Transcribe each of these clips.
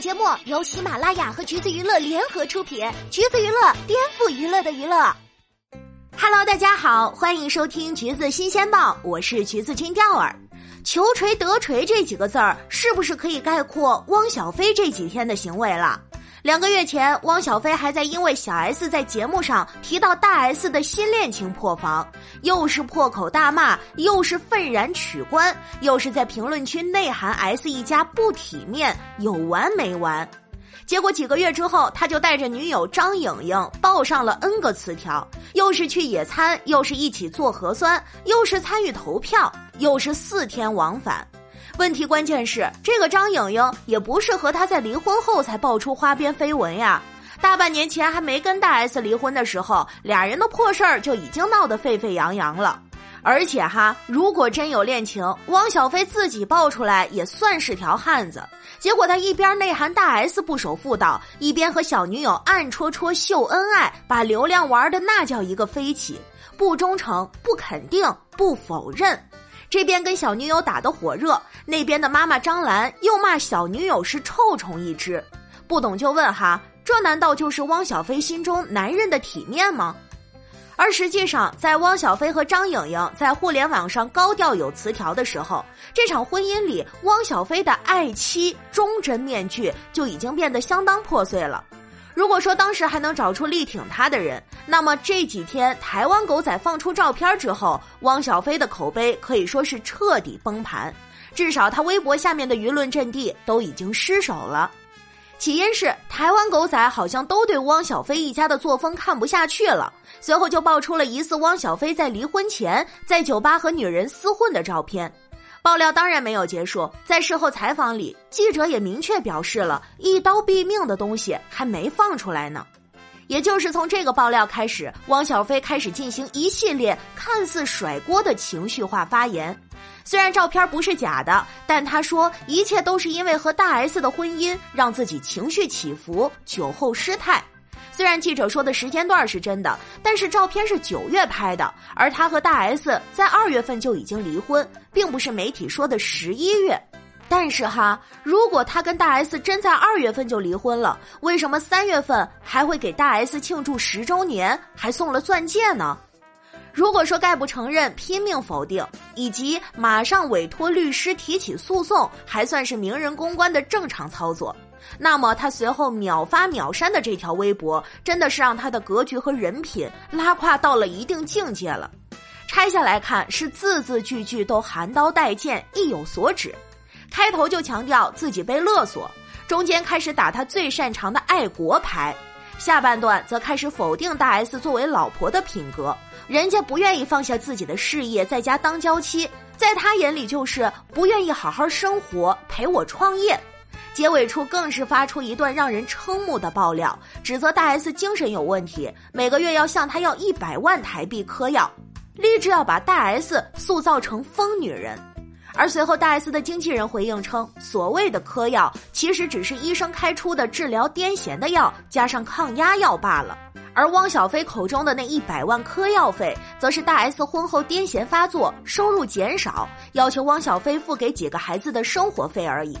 节目由喜马拉雅和橘子娱乐联合出品，橘子娱乐颠覆娱乐的娱乐。Hello，大家好，欢迎收听橘子新鲜报，我是橘子君钓儿。求锤得锤这几个字儿，是不是可以概括汪小菲这几天的行为了？两个月前，汪小菲还在因为小 S 在节目上提到大 S 的新恋情破防，又是破口大骂，又是愤然取关，又是在评论区内涵 S 一家不体面，有完没完？结果几个月之后，他就带着女友张颖颖报上了 N 个词条，又是去野餐，又是一起做核酸，又是参与投票，又是四天往返。问题关键是，这个张颖颖也不是和他在离婚后才爆出花边绯闻呀。大半年前还没跟大 S 离婚的时候，俩人的破事儿就已经闹得沸沸扬扬了。而且哈，如果真有恋情，汪小菲自己爆出来也算是条汉子。结果他一边内涵大 S 不守妇道，一边和小女友暗戳戳秀恩爱，把流量玩的那叫一个飞起，不忠诚、不肯定、不否认。这边跟小女友打得火热，那边的妈妈张兰又骂小女友是臭虫一只。不懂就问哈，这难道就是汪小菲心中男人的体面吗？而实际上，在汪小菲和张颖颖在互联网上高调有词条的时候，这场婚姻里汪小菲的爱妻忠贞面具就已经变得相当破碎了。如果说当时还能找出力挺他的人，那么这几天台湾狗仔放出照片之后，汪小菲的口碑可以说是彻底崩盘，至少他微博下面的舆论阵地都已经失守了。起因是台湾狗仔好像都对汪小菲一家的作风看不下去了，随后就爆出了疑似汪小菲在离婚前在酒吧和女人厮混的照片。爆料当然没有结束，在事后采访里，记者也明确表示了一刀毙命的东西还没放出来呢。也就是从这个爆料开始，汪小菲开始进行一系列看似甩锅的情绪化发言。虽然照片不是假的，但他说一切都是因为和大 S 的婚姻让自己情绪起伏，酒后失态。虽然记者说的时间段是真的，但是照片是九月拍的，而他和大 S 在二月份就已经离婚，并不是媒体说的十一月。但是哈，如果他跟大 S 真在二月份就离婚了，为什么三月份还会给大 S 庆祝十周年，还送了钻戒呢？如果说概不承认、拼命否定，以及马上委托律师提起诉讼，还算是名人公关的正常操作。那么他随后秒发秒删的这条微博，真的是让他的格局和人品拉胯到了一定境界了。拆下来看，是字字句句都含刀带剑，意有所指。开头就强调自己被勒索，中间开始打他最擅长的爱国牌，下半段则开始否定大 S 作为老婆的品格。人家不愿意放下自己的事业，在家当娇妻，在他眼里就是不愿意好好生活，陪我创业。结尾处更是发出一段让人瞠目的爆料，指责大 S 精神有问题，每个月要向他要一百万台币嗑药，立志要把大 S 塑造成疯女人。而随后大 S 的经纪人回应称，所谓的嗑药其实只是医生开出的治疗癫痫的药，加上抗压药罢了。而汪小菲口中的那一百万嗑药费，则是大 S 婚后癫痫发作，收入减少，要求汪小菲付给几个孩子的生活费而已。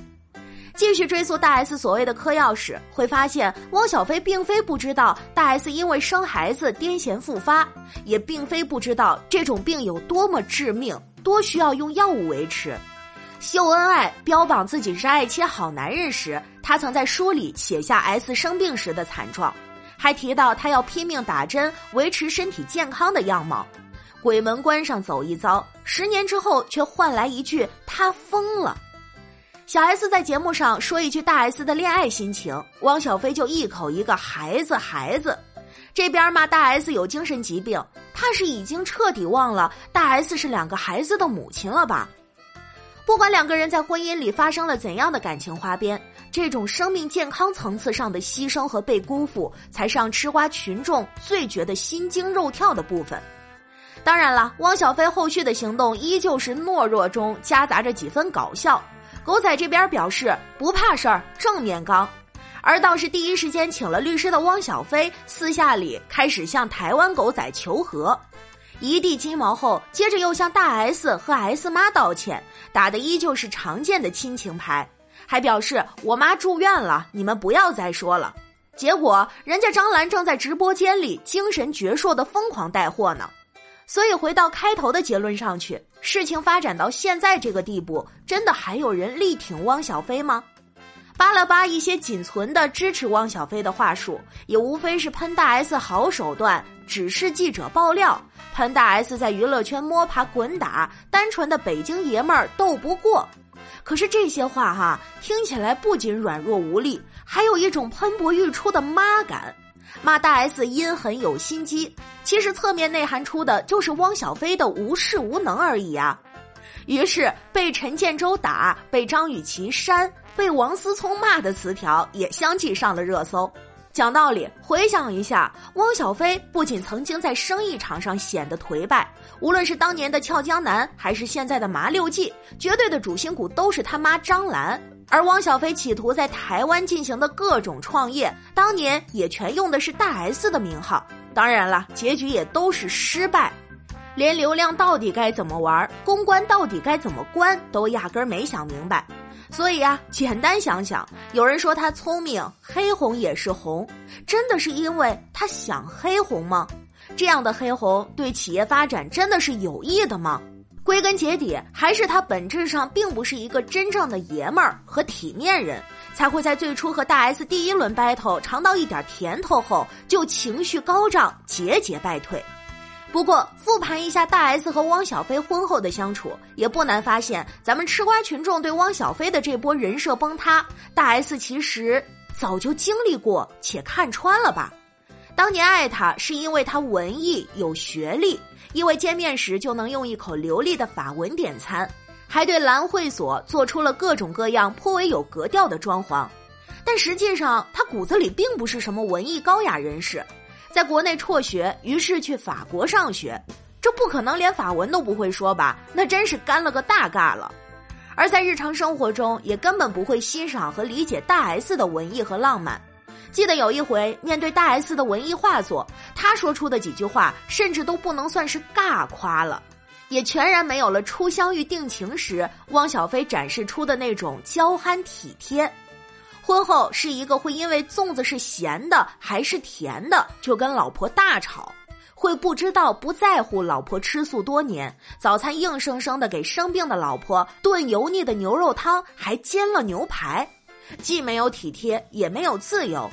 继续追溯大 S 所谓的嗑药史，会发现汪小菲并非不知道大 S 因为生孩子癫痫复发，也并非不知道这种病有多么致命，多需要用药物维持。秀恩爱，标榜自己是爱妻好男人时，他曾在书里写下 S 生病时的惨状，还提到他要拼命打针维持身体健康的样貌。鬼门关上走一遭，十年之后却换来一句他疯了。小 S 在节目上说一句大 S 的恋爱心情，汪小菲就一口一个孩子孩子，这边骂大 S 有精神疾病，怕是已经彻底忘了大 S 是两个孩子的母亲了吧？不管两个人在婚姻里发生了怎样的感情花边，这种生命健康层次上的牺牲和被辜负，才是让吃瓜群众最觉得心惊肉跳的部分。当然了，汪小菲后续的行动依旧是懦弱中夹杂着几分搞笑。狗仔这边表示不怕事儿，正面刚，而倒是第一时间请了律师的汪小菲，私下里开始向台湾狗仔求和，一地鸡毛后，接着又向大 S 和 S 妈道歉，打的依旧是常见的亲情牌，还表示我妈住院了，你们不要再说了。结果人家张兰正在直播间里精神矍铄的疯狂带货呢。所以回到开头的结论上去，事情发展到现在这个地步，真的还有人力挺汪小菲吗？扒了扒一些仅存的支持汪小菲的话术，也无非是喷大 S 好手段，只是记者爆料，喷大 S 在娱乐圈摸爬滚打，单纯的北京爷们儿斗不过。可是这些话哈，听起来不仅软弱无力，还有一种喷薄欲出的妈感。骂大 S 阴狠有心机，其实侧面内涵出的就是汪小菲的无视无能而已啊。于是被陈建州打、被张雨绮扇、被王思聪骂的词条也相继上了热搜。讲道理，回想一下，汪小菲不仅曾经在生意场上显得颓败，无论是当年的俏江南，还是现在的麻六记，绝对的主心骨都是他妈张兰。而汪小菲企图在台湾进行的各种创业，当年也全用的是大 S 的名号。当然了，结局也都是失败，连流量到底该怎么玩，公关到底该怎么关，都压根儿没想明白。所以啊，简单想想，有人说他聪明，黑红也是红，真的是因为他想黑红吗？这样的黑红对企业发展真的是有益的吗？归根结底，还是他本质上并不是一个真正的爷们儿和体面人，才会在最初和大 S 第一轮 battle 尝到一点甜头后，就情绪高涨，节节败退。不过复盘一下大 S 和汪小菲婚后的相处，也不难发现，咱们吃瓜群众对汪小菲的这波人设崩塌，大 S 其实早就经历过且看穿了吧。当年爱他是因为他文艺有学历。因为见面时就能用一口流利的法文点餐，还对蓝会所做出了各种各样颇为有格调的装潢，但实际上他骨子里并不是什么文艺高雅人士，在国内辍学，于是去法国上学，这不可能连法文都不会说吧？那真是干了个大尬了。而在日常生活中，也根本不会欣赏和理解大 S 的文艺和浪漫。记得有一回，面对大 S 的文艺画作，他说出的几句话，甚至都不能算是尬夸了，也全然没有了初相遇定情时汪小菲展示出的那种娇憨体贴。婚后是一个会因为粽子是咸的还是甜的就跟老婆大吵，会不知道不在乎老婆吃素多年，早餐硬生生的给生病的老婆炖油腻的牛肉汤，还煎了牛排。既没有体贴，也没有自由，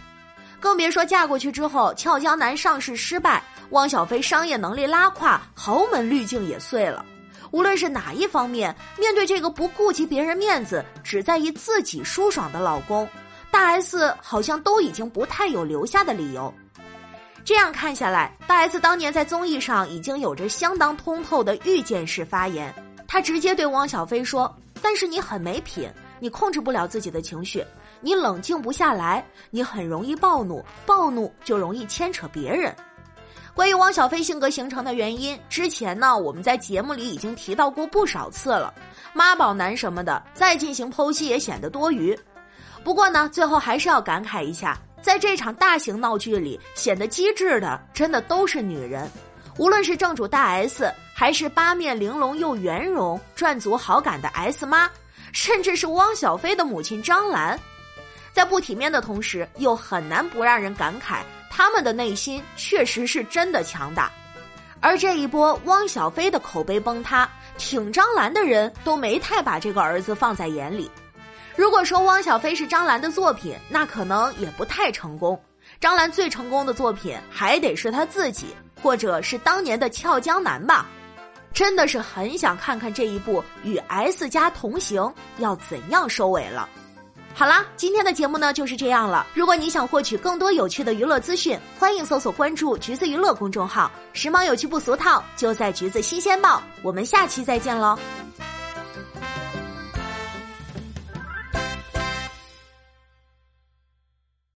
更别说嫁过去之后，俏江南上市失败，汪小菲商业能力拉胯，豪门滤镜也碎了。无论是哪一方面，面对这个不顾及别人面子、只在意自己舒爽的老公，大 S 好像都已经不太有留下的理由。这样看下来，大 S 当年在综艺上已经有着相当通透的预见式发言，她直接对汪小菲说：“但是你很没品。”你控制不了自己的情绪，你冷静不下来，你很容易暴怒，暴怒就容易牵扯别人。关于汪小菲性格形成的原因，之前呢我们在节目里已经提到过不少次了，妈宝男什么的，再进行剖析也显得多余。不过呢，最后还是要感慨一下，在这场大型闹剧里，显得机智的真的都是女人，无论是正主大 S，还是八面玲珑又圆融、赚足好感的 S 妈。甚至是汪小菲的母亲张兰，在不体面的同时，又很难不让人感慨，他们的内心确实是真的强大。而这一波汪小菲的口碑崩塌，挺张兰的人都没太把这个儿子放在眼里。如果说汪小菲是张兰的作品，那可能也不太成功。张兰最成功的作品还得是他自己，或者是当年的俏江南吧。真的是很想看看这一部与 S 加同行要怎样收尾了。好啦，今天的节目呢就是这样了。如果你想获取更多有趣的娱乐资讯，欢迎搜索关注“橘子娱乐”公众号，时髦有趣不俗套，就在“橘子新鲜报”。我们下期再见喽。